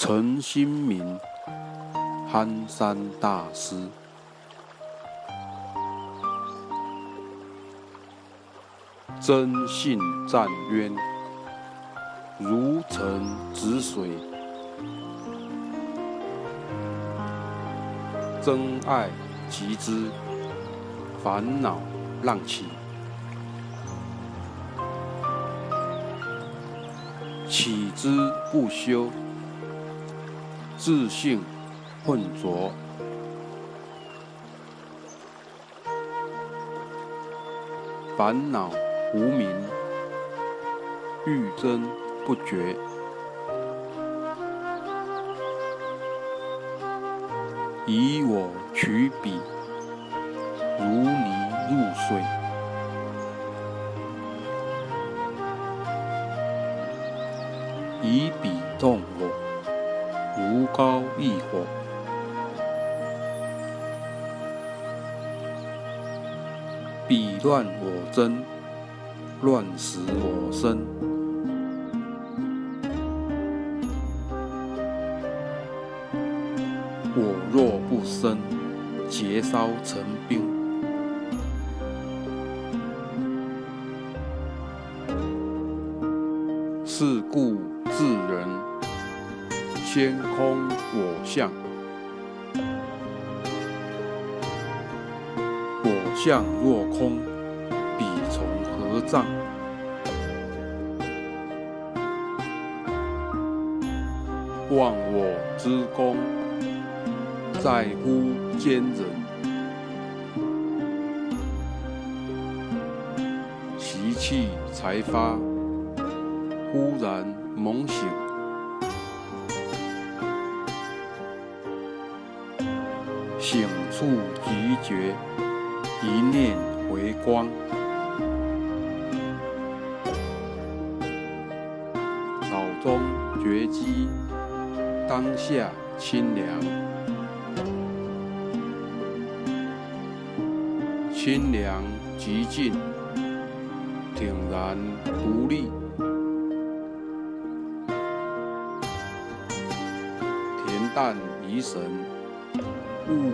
陈新明，憨山大师。真信湛渊，如诚止水；真爱集之，烦恼浪起。起之不修，自性混浊；烦恼无明，欲增不绝；以我取彼，如泥入水。以彼动我，如膏一火；彼乱我争，乱死我生。我若不生，劫烧成冰。是故。自人先空我相，我相若空，彼从何障？忘我之功，在乎奸人。习气才发，忽然。猛醒，处即觉，一念回光。脑中觉机，当下清凉，清凉极静，挺然独立。淡怡神，悟